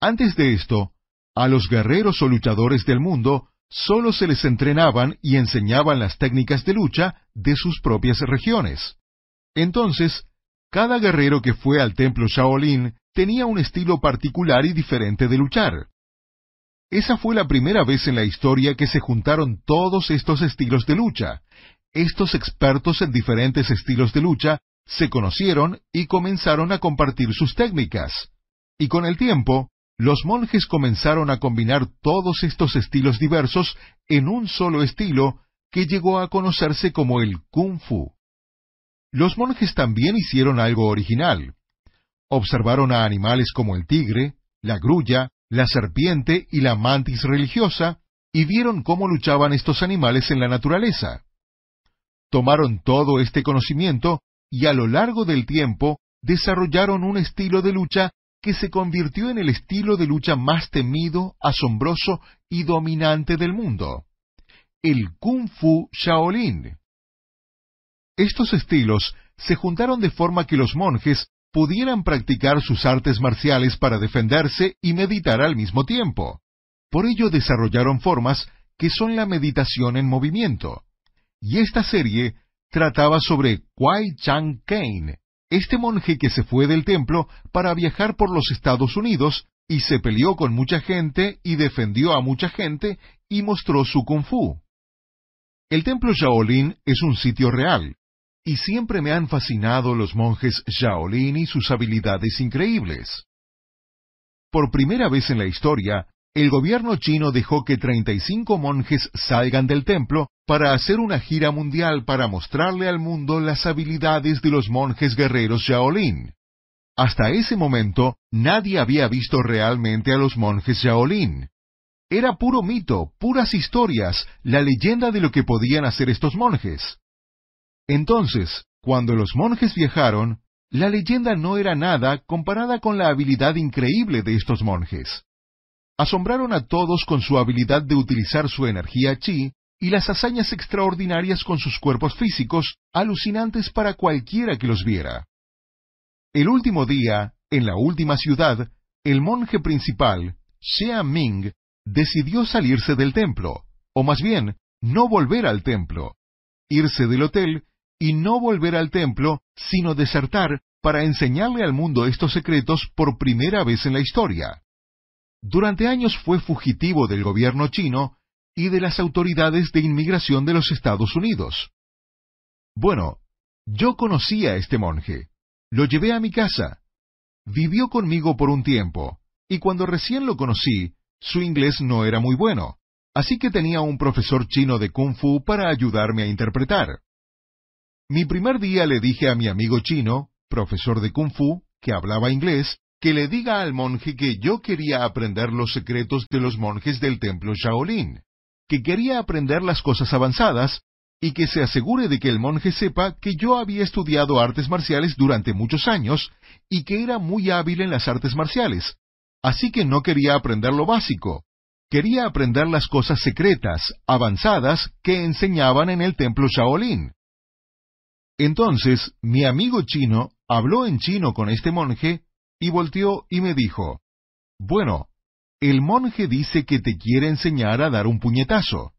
Antes de esto, a los guerreros o luchadores del mundo solo se les entrenaban y enseñaban las técnicas de lucha de sus propias regiones. Entonces, cada guerrero que fue al templo Shaolin tenía un estilo particular y diferente de luchar. Esa fue la primera vez en la historia que se juntaron todos estos estilos de lucha. Estos expertos en diferentes estilos de lucha se conocieron y comenzaron a compartir sus técnicas. Y con el tiempo, los monjes comenzaron a combinar todos estos estilos diversos en un solo estilo que llegó a conocerse como el kung fu. Los monjes también hicieron algo original. Observaron a animales como el tigre, la grulla, la serpiente y la mantis religiosa, y vieron cómo luchaban estos animales en la naturaleza. Tomaron todo este conocimiento y a lo largo del tiempo desarrollaron un estilo de lucha que se convirtió en el estilo de lucha más temido, asombroso y dominante del mundo, el Kung Fu Shaolin. Estos estilos se juntaron de forma que los monjes pudieran practicar sus artes marciales para defenderse y meditar al mismo tiempo. Por ello desarrollaron formas que son la meditación en movimiento. Y esta serie trataba sobre Kwai Chang Kane, este monje que se fue del templo para viajar por los Estados Unidos y se peleó con mucha gente y defendió a mucha gente y mostró su kung fu. El templo Shaolin es un sitio real, y siempre me han fascinado los monjes Shaolin y sus habilidades increíbles. Por primera vez en la historia, el gobierno chino dejó que 35 monjes salgan del templo para hacer una gira mundial para mostrarle al mundo las habilidades de los monjes guerreros Shaolin. Hasta ese momento nadie había visto realmente a los monjes Shaolin. Era puro mito, puras historias, la leyenda de lo que podían hacer estos monjes. Entonces, cuando los monjes viajaron, la leyenda no era nada comparada con la habilidad increíble de estos monjes asombraron a todos con su habilidad de utilizar su energía chi y las hazañas extraordinarias con sus cuerpos físicos, alucinantes para cualquiera que los viera. El último día, en la última ciudad, el monje principal, Xia Ming, decidió salirse del templo, o más bien, no volver al templo, irse del hotel y no volver al templo, sino desertar para enseñarle al mundo estos secretos por primera vez en la historia. Durante años fue fugitivo del gobierno chino y de las autoridades de inmigración de los Estados Unidos. Bueno, yo conocí a este monje. Lo llevé a mi casa. Vivió conmigo por un tiempo, y cuando recién lo conocí, su inglés no era muy bueno, así que tenía un profesor chino de kung fu para ayudarme a interpretar. Mi primer día le dije a mi amigo chino, profesor de kung fu, que hablaba inglés, que le diga al monje que yo quería aprender los secretos de los monjes del templo Shaolin, que quería aprender las cosas avanzadas, y que se asegure de que el monje sepa que yo había estudiado artes marciales durante muchos años y que era muy hábil en las artes marciales, así que no quería aprender lo básico, quería aprender las cosas secretas, avanzadas, que enseñaban en el templo Shaolin. Entonces, mi amigo chino habló en chino con este monje y volteó y me dijo, Bueno, el monje dice que te quiere enseñar a dar un puñetazo.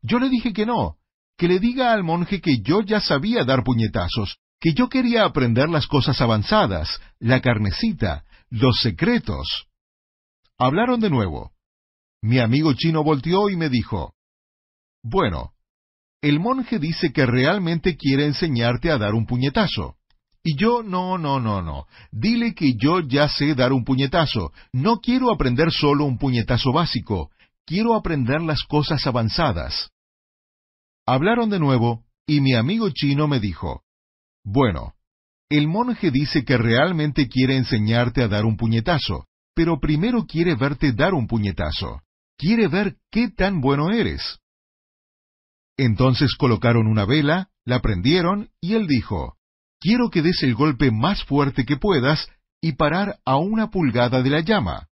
Yo le dije que no, que le diga al monje que yo ya sabía dar puñetazos, que yo quería aprender las cosas avanzadas, la carnecita, los secretos. Hablaron de nuevo. Mi amigo chino volteó y me dijo, Bueno, el monje dice que realmente quiere enseñarte a dar un puñetazo. Y yo, no, no, no, no. Dile que yo ya sé dar un puñetazo. No quiero aprender solo un puñetazo básico. Quiero aprender las cosas avanzadas. Hablaron de nuevo, y mi amigo chino me dijo, Bueno, el monje dice que realmente quiere enseñarte a dar un puñetazo, pero primero quiere verte dar un puñetazo. Quiere ver qué tan bueno eres. Entonces colocaron una vela, la prendieron, y él dijo, Quiero que des el golpe más fuerte que puedas y parar a una pulgada de la llama.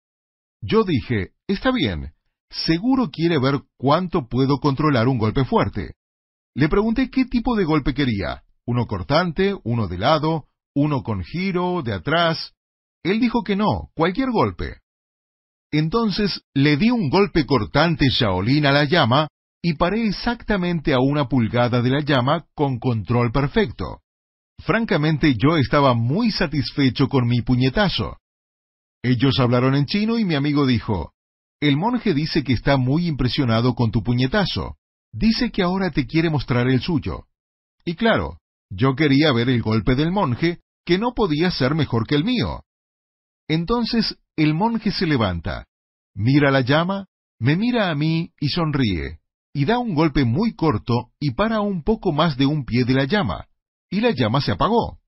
Yo dije, Está bien, seguro quiere ver cuánto puedo controlar un golpe fuerte. Le pregunté qué tipo de golpe quería, uno cortante, uno de lado, uno con giro, de atrás. Él dijo que no, cualquier golpe. Entonces le di un golpe cortante Shaolin a la llama y paré exactamente a una pulgada de la llama con control perfecto. Francamente yo estaba muy satisfecho con mi puñetazo. Ellos hablaron en chino y mi amigo dijo, El monje dice que está muy impresionado con tu puñetazo. Dice que ahora te quiere mostrar el suyo. Y claro, yo quería ver el golpe del monje, que no podía ser mejor que el mío. Entonces el monje se levanta, mira la llama, me mira a mí y sonríe, y da un golpe muy corto y para un poco más de un pie de la llama, y la llama se apagó.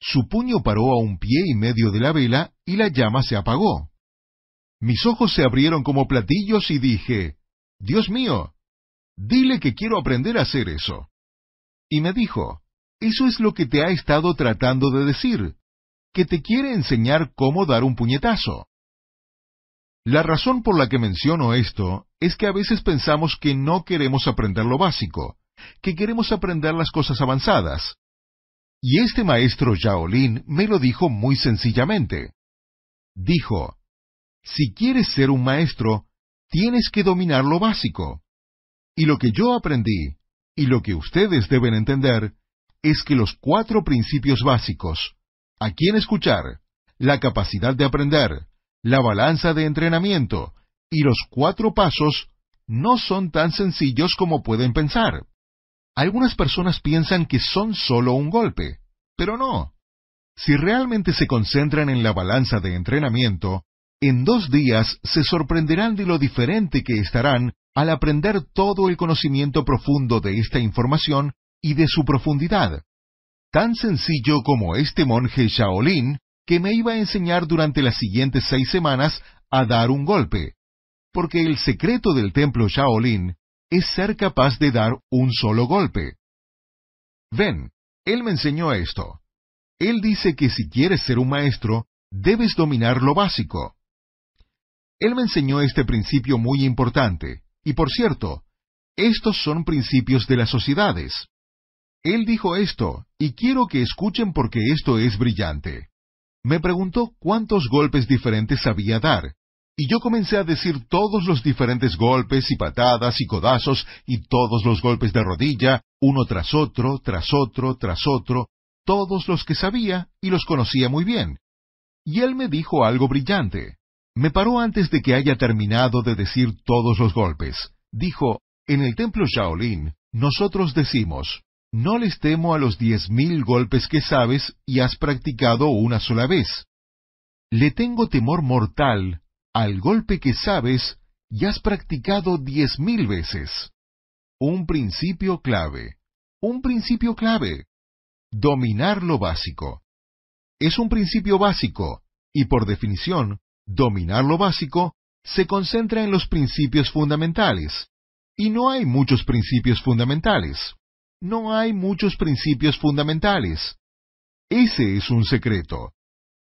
Su puño paró a un pie y medio de la vela y la llama se apagó. Mis ojos se abrieron como platillos y dije, Dios mío, dile que quiero aprender a hacer eso. Y me dijo, eso es lo que te ha estado tratando de decir, que te quiere enseñar cómo dar un puñetazo. La razón por la que menciono esto es que a veces pensamos que no queremos aprender lo básico, que queremos aprender las cosas avanzadas. Y este maestro Shaolin me lo dijo muy sencillamente. Dijo, si quieres ser un maestro, tienes que dominar lo básico. Y lo que yo aprendí, y lo que ustedes deben entender, es que los cuatro principios básicos, a quién escuchar, la capacidad de aprender, la balanza de entrenamiento y los cuatro pasos no son tan sencillos como pueden pensar. Algunas personas piensan que son solo un golpe, pero no. Si realmente se concentran en la balanza de entrenamiento, en dos días se sorprenderán de lo diferente que estarán al aprender todo el conocimiento profundo de esta información y de su profundidad. Tan sencillo como este monje Shaolin que me iba a enseñar durante las siguientes seis semanas a dar un golpe, porque el secreto del templo Shaolin es ser capaz de dar un solo golpe. Ven, él me enseñó esto. Él dice que si quieres ser un maestro, debes dominar lo básico. Él me enseñó este principio muy importante, y por cierto, estos son principios de las sociedades. Él dijo esto, y quiero que escuchen porque esto es brillante. Me preguntó cuántos golpes diferentes sabía dar, y yo comencé a decir todos los diferentes golpes y patadas y codazos y todos los golpes de rodilla, uno tras otro, tras otro, tras otro, todos los que sabía y los conocía muy bien. Y él me dijo algo brillante. Me paró antes de que haya terminado de decir todos los golpes. Dijo, en el templo Shaolin, nosotros decimos, no les temo a los diez mil golpes que sabes y has practicado una sola vez. Le tengo temor mortal al golpe que sabes y has practicado diez mil veces. Un principio clave. Un principio clave. Dominar lo básico. Es un principio básico, y por definición, dominar lo básico se concentra en los principios fundamentales. Y no hay muchos principios fundamentales no hay muchos principios fundamentales. Ese es un secreto.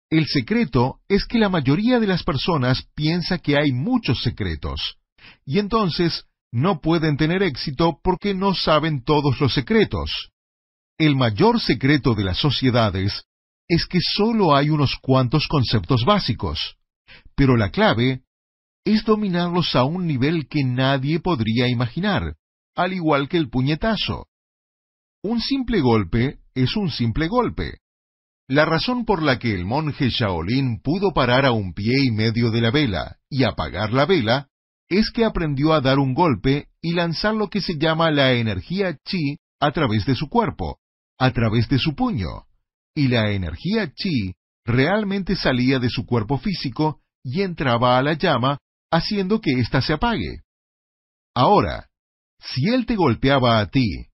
El secreto es que la mayoría de las personas piensa que hay muchos secretos, y entonces no pueden tener éxito porque no saben todos los secretos. El mayor secreto de las sociedades es que solo hay unos cuantos conceptos básicos, pero la clave es dominarlos a un nivel que nadie podría imaginar, al igual que el puñetazo. Un simple golpe es un simple golpe. La razón por la que el monje Shaolin pudo parar a un pie y medio de la vela y apagar la vela es que aprendió a dar un golpe y lanzar lo que se llama la energía chi a través de su cuerpo, a través de su puño. Y la energía chi realmente salía de su cuerpo físico y entraba a la llama, haciendo que ésta se apague. Ahora, si él te golpeaba a ti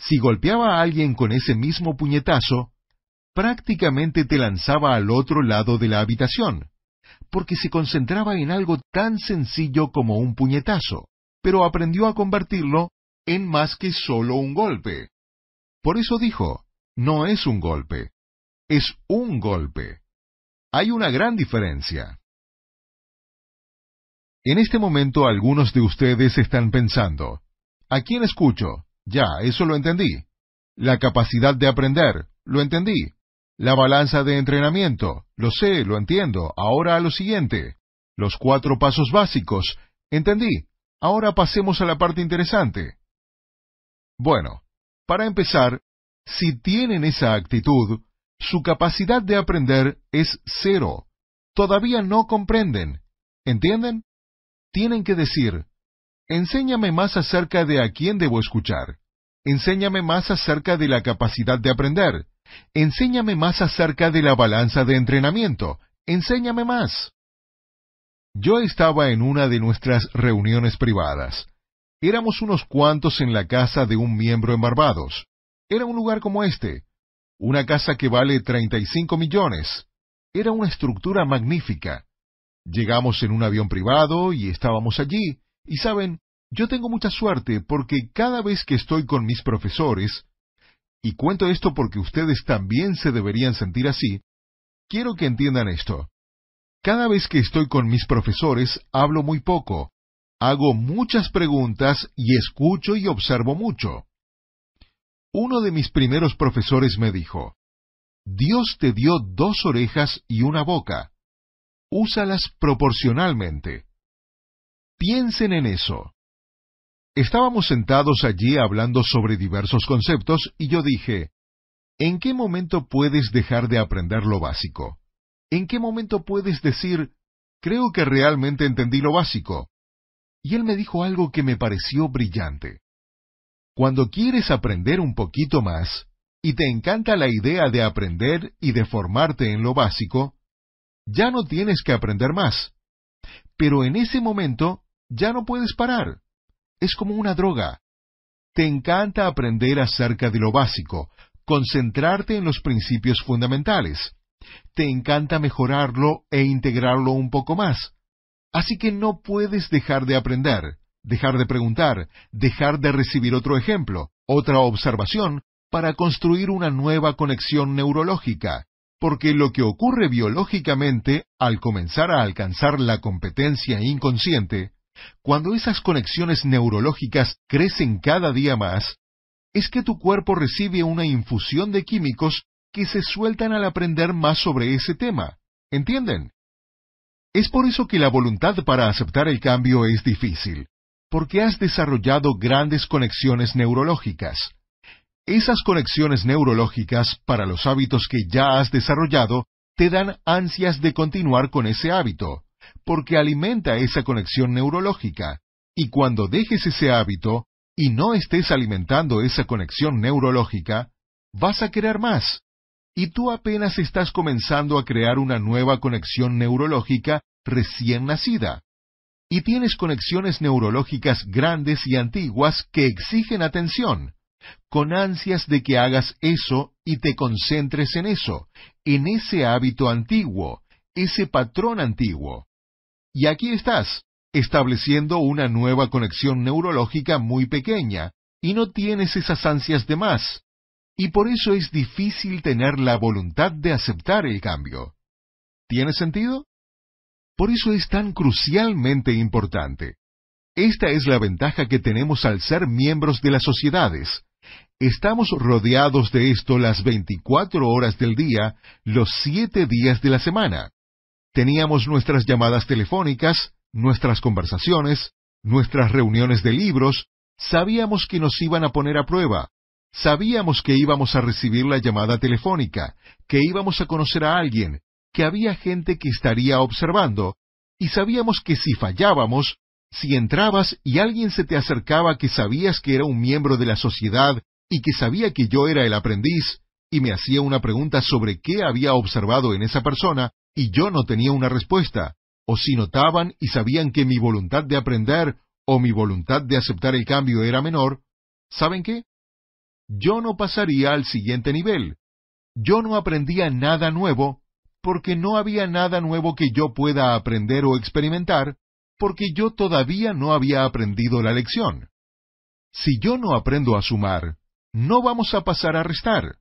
si golpeaba a alguien con ese mismo puñetazo, prácticamente te lanzaba al otro lado de la habitación, porque se concentraba en algo tan sencillo como un puñetazo, pero aprendió a convertirlo en más que solo un golpe. Por eso dijo, no es un golpe, es un golpe. Hay una gran diferencia. En este momento algunos de ustedes están pensando, ¿a quién escucho? Ya, eso lo entendí. La capacidad de aprender, lo entendí. La balanza de entrenamiento, lo sé, lo entiendo. Ahora a lo siguiente. Los cuatro pasos básicos, entendí. Ahora pasemos a la parte interesante. Bueno, para empezar, si tienen esa actitud, su capacidad de aprender es cero. Todavía no comprenden. ¿Entienden? Tienen que decir, enséñame más acerca de a quién debo escuchar. Enséñame más acerca de la capacidad de aprender. Enséñame más acerca de la balanza de entrenamiento. Enséñame más. Yo estaba en una de nuestras reuniones privadas. Éramos unos cuantos en la casa de un miembro en Barbados. Era un lugar como este. Una casa que vale 35 millones. Era una estructura magnífica. Llegamos en un avión privado y estábamos allí. Y saben, yo tengo mucha suerte porque cada vez que estoy con mis profesores, y cuento esto porque ustedes también se deberían sentir así, quiero que entiendan esto. Cada vez que estoy con mis profesores hablo muy poco, hago muchas preguntas y escucho y observo mucho. Uno de mis primeros profesores me dijo, Dios te dio dos orejas y una boca. Úsalas proporcionalmente. Piensen en eso. Estábamos sentados allí hablando sobre diversos conceptos y yo dije, ¿en qué momento puedes dejar de aprender lo básico? ¿En qué momento puedes decir, creo que realmente entendí lo básico? Y él me dijo algo que me pareció brillante. Cuando quieres aprender un poquito más, y te encanta la idea de aprender y de formarte en lo básico, ya no tienes que aprender más. Pero en ese momento ya no puedes parar. Es como una droga. Te encanta aprender acerca de lo básico, concentrarte en los principios fundamentales. Te encanta mejorarlo e integrarlo un poco más. Así que no puedes dejar de aprender, dejar de preguntar, dejar de recibir otro ejemplo, otra observación, para construir una nueva conexión neurológica, porque lo que ocurre biológicamente al comenzar a alcanzar la competencia inconsciente, cuando esas conexiones neurológicas crecen cada día más, es que tu cuerpo recibe una infusión de químicos que se sueltan al aprender más sobre ese tema. ¿Entienden? Es por eso que la voluntad para aceptar el cambio es difícil, porque has desarrollado grandes conexiones neurológicas. Esas conexiones neurológicas para los hábitos que ya has desarrollado te dan ansias de continuar con ese hábito, porque alimenta esa conexión neurológica, y cuando dejes ese hábito y no estés alimentando esa conexión neurológica, vas a querer más. Y tú apenas estás comenzando a crear una nueva conexión neurológica recién nacida. Y tienes conexiones neurológicas grandes y antiguas que exigen atención, con ansias de que hagas eso y te concentres en eso, en ese hábito antiguo, ese patrón antiguo. Y aquí estás, estableciendo una nueva conexión neurológica muy pequeña, y no tienes esas ansias de más. Y por eso es difícil tener la voluntad de aceptar el cambio. ¿Tiene sentido? Por eso es tan crucialmente importante. Esta es la ventaja que tenemos al ser miembros de las sociedades. Estamos rodeados de esto las 24 horas del día, los siete días de la semana. Teníamos nuestras llamadas telefónicas, nuestras conversaciones, nuestras reuniones de libros, sabíamos que nos iban a poner a prueba, sabíamos que íbamos a recibir la llamada telefónica, que íbamos a conocer a alguien, que había gente que estaría observando, y sabíamos que si fallábamos, si entrabas y alguien se te acercaba que sabías que era un miembro de la sociedad y que sabía que yo era el aprendiz, y me hacía una pregunta sobre qué había observado en esa persona, y yo no tenía una respuesta, o si notaban y sabían que mi voluntad de aprender o mi voluntad de aceptar el cambio era menor, ¿saben qué? Yo no pasaría al siguiente nivel. Yo no aprendía nada nuevo, porque no había nada nuevo que yo pueda aprender o experimentar, porque yo todavía no había aprendido la lección. Si yo no aprendo a sumar, no vamos a pasar a restar.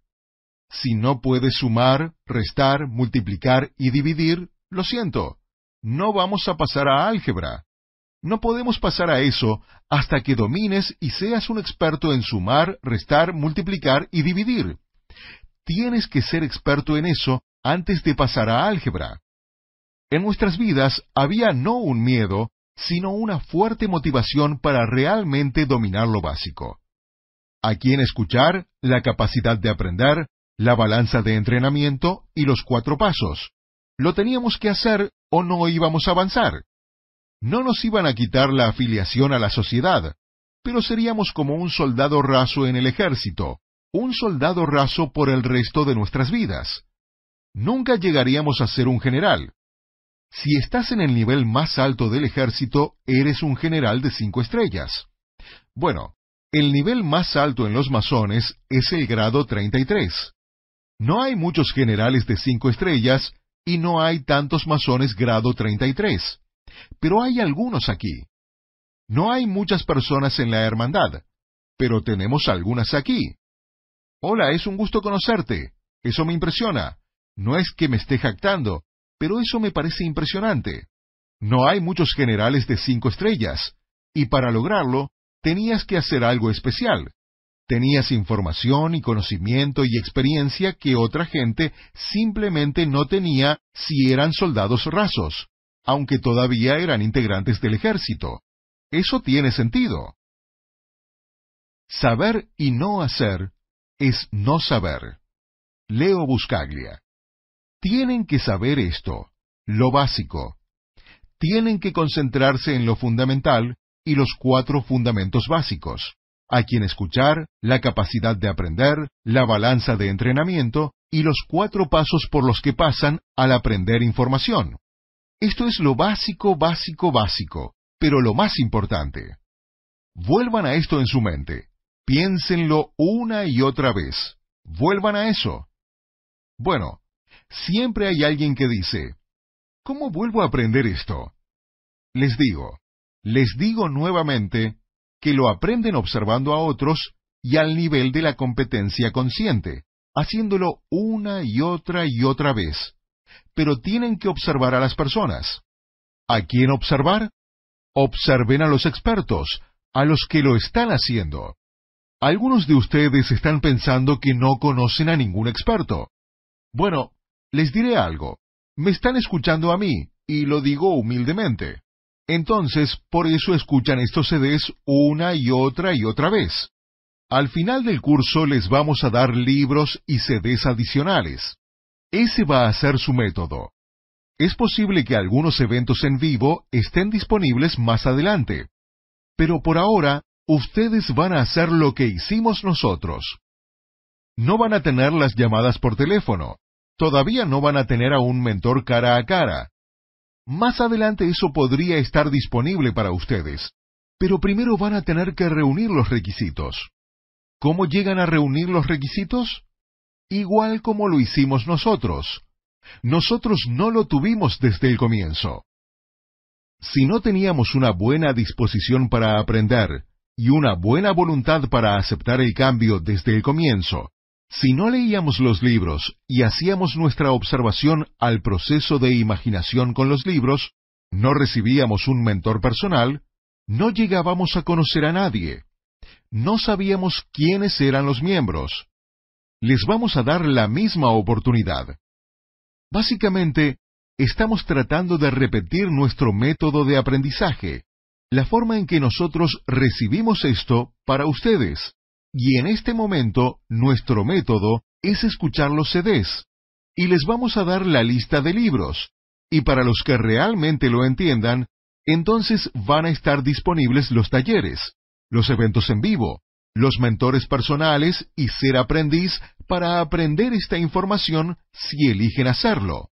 Si no puedes sumar, restar, multiplicar y dividir, lo siento, no vamos a pasar a álgebra. No podemos pasar a eso hasta que domines y seas un experto en sumar, restar, multiplicar y dividir. Tienes que ser experto en eso antes de pasar a álgebra. En nuestras vidas había no un miedo, sino una fuerte motivación para realmente dominar lo básico. A quién escuchar, la capacidad de aprender, la balanza de entrenamiento y los cuatro pasos. Lo teníamos que hacer o no íbamos a avanzar. No nos iban a quitar la afiliación a la sociedad, pero seríamos como un soldado raso en el ejército, un soldado raso por el resto de nuestras vidas. Nunca llegaríamos a ser un general. Si estás en el nivel más alto del ejército, eres un general de cinco estrellas. Bueno, el nivel más alto en los masones es el grado 33. No hay muchos generales de cinco estrellas y no hay tantos masones grado 33. Pero hay algunos aquí. No hay muchas personas en la hermandad, pero tenemos algunas aquí. Hola, es un gusto conocerte. Eso me impresiona. No es que me esté jactando, pero eso me parece impresionante. No hay muchos generales de cinco estrellas, y para lograrlo, tenías que hacer algo especial. Tenías información y conocimiento y experiencia que otra gente simplemente no tenía si eran soldados rasos aunque todavía eran integrantes del ejército. Eso tiene sentido. Saber y no hacer es no saber. Leo Buscaglia. Tienen que saber esto, lo básico. Tienen que concentrarse en lo fundamental y los cuatro fundamentos básicos. A quien escuchar, la capacidad de aprender, la balanza de entrenamiento y los cuatro pasos por los que pasan al aprender información. Esto es lo básico, básico, básico, pero lo más importante. Vuelvan a esto en su mente. Piénsenlo una y otra vez. Vuelvan a eso. Bueno, siempre hay alguien que dice, ¿cómo vuelvo a aprender esto? Les digo, les digo nuevamente que lo aprenden observando a otros y al nivel de la competencia consciente, haciéndolo una y otra y otra vez pero tienen que observar a las personas. ¿A quién observar? Observen a los expertos, a los que lo están haciendo. Algunos de ustedes están pensando que no conocen a ningún experto. Bueno, les diré algo. Me están escuchando a mí, y lo digo humildemente. Entonces, por eso escuchan estos CDs una y otra y otra vez. Al final del curso les vamos a dar libros y CDs adicionales. Ese va a ser su método. Es posible que algunos eventos en vivo estén disponibles más adelante. Pero por ahora, ustedes van a hacer lo que hicimos nosotros. No van a tener las llamadas por teléfono. Todavía no van a tener a un mentor cara a cara. Más adelante eso podría estar disponible para ustedes. Pero primero van a tener que reunir los requisitos. ¿Cómo llegan a reunir los requisitos? igual como lo hicimos nosotros. Nosotros no lo tuvimos desde el comienzo. Si no teníamos una buena disposición para aprender y una buena voluntad para aceptar el cambio desde el comienzo, si no leíamos los libros y hacíamos nuestra observación al proceso de imaginación con los libros, no recibíamos un mentor personal, no llegábamos a conocer a nadie, no sabíamos quiénes eran los miembros, les vamos a dar la misma oportunidad. Básicamente, estamos tratando de repetir nuestro método de aprendizaje, la forma en que nosotros recibimos esto para ustedes. Y en este momento, nuestro método es escuchar los CDs. Y les vamos a dar la lista de libros. Y para los que realmente lo entiendan, entonces van a estar disponibles los talleres, los eventos en vivo, los mentores personales y ser aprendiz para aprender esta información si eligen hacerlo.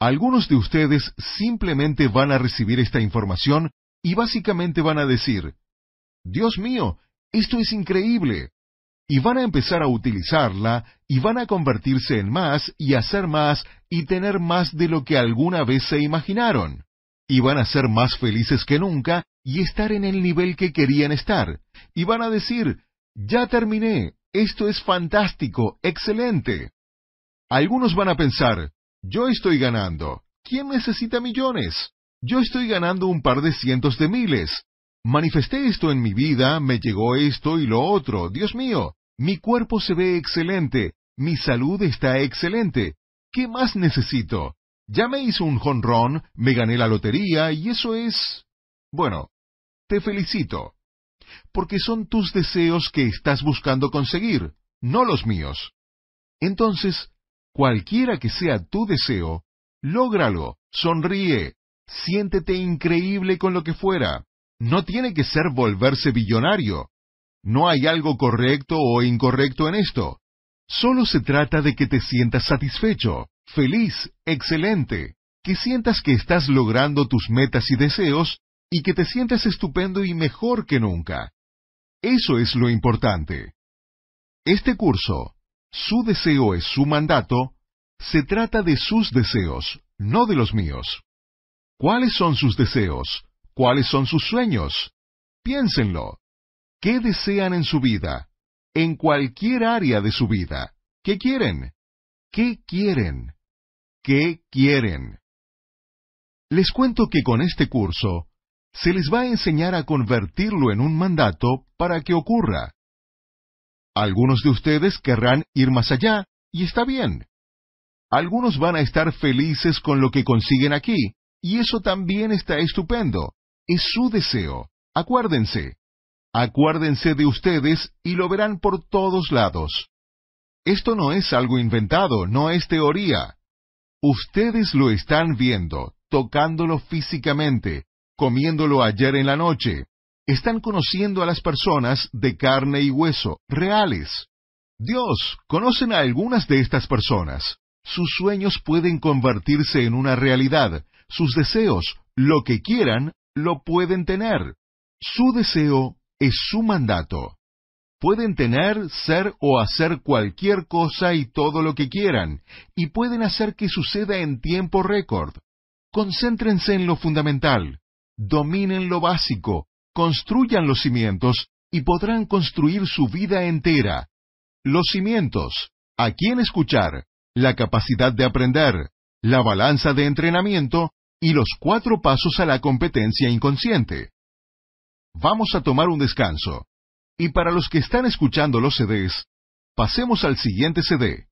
Algunos de ustedes simplemente van a recibir esta información y básicamente van a decir, Dios mío, esto es increíble. Y van a empezar a utilizarla y van a convertirse en más y hacer más y tener más de lo que alguna vez se imaginaron. y van a ser más felices que nunca y estar en el nivel que querían estar. Y van a decir, ya terminé, esto es fantástico, excelente. Algunos van a pensar, yo estoy ganando, ¿quién necesita millones? Yo estoy ganando un par de cientos de miles. Manifesté esto en mi vida, me llegó esto y lo otro, Dios mío, mi cuerpo se ve excelente, mi salud está excelente. ¿Qué más necesito? Ya me hizo un jonrón, me gané la lotería y eso es... Bueno, te felicito. Porque son tus deseos que estás buscando conseguir, no los míos. Entonces, cualquiera que sea tu deseo, lógralo, sonríe, siéntete increíble con lo que fuera. No tiene que ser volverse billonario. No hay algo correcto o incorrecto en esto. Solo se trata de que te sientas satisfecho, feliz, excelente, que sientas que estás logrando tus metas y deseos y que te sientas estupendo y mejor que nunca. Eso es lo importante. Este curso, Su deseo es su mandato, se trata de sus deseos, no de los míos. ¿Cuáles son sus deseos? ¿Cuáles son sus sueños? Piénsenlo. ¿Qué desean en su vida? En cualquier área de su vida. ¿Qué quieren? ¿Qué quieren? ¿Qué quieren? Les cuento que con este curso se les va a enseñar a convertirlo en un mandato para que ocurra. Algunos de ustedes querrán ir más allá, y está bien. Algunos van a estar felices con lo que consiguen aquí, y eso también está estupendo. Es su deseo. Acuérdense. Acuérdense de ustedes y lo verán por todos lados. Esto no es algo inventado, no es teoría. Ustedes lo están viendo, tocándolo físicamente, comiéndolo ayer en la noche. Están conociendo a las personas de carne y hueso, reales. Dios, conocen a algunas de estas personas. Sus sueños pueden convertirse en una realidad. Sus deseos, lo que quieran, lo pueden tener. Su deseo es su mandato. Pueden tener, ser o hacer cualquier cosa y todo lo que quieran, y pueden hacer que suceda en tiempo récord. Concéntrense en lo fundamental, dominen lo básico, construyan los cimientos y podrán construir su vida entera. Los cimientos, a quién escuchar, la capacidad de aprender, la balanza de entrenamiento y los cuatro pasos a la competencia inconsciente. Vamos a tomar un descanso. Y para los que están escuchando los CDs, pasemos al siguiente CD.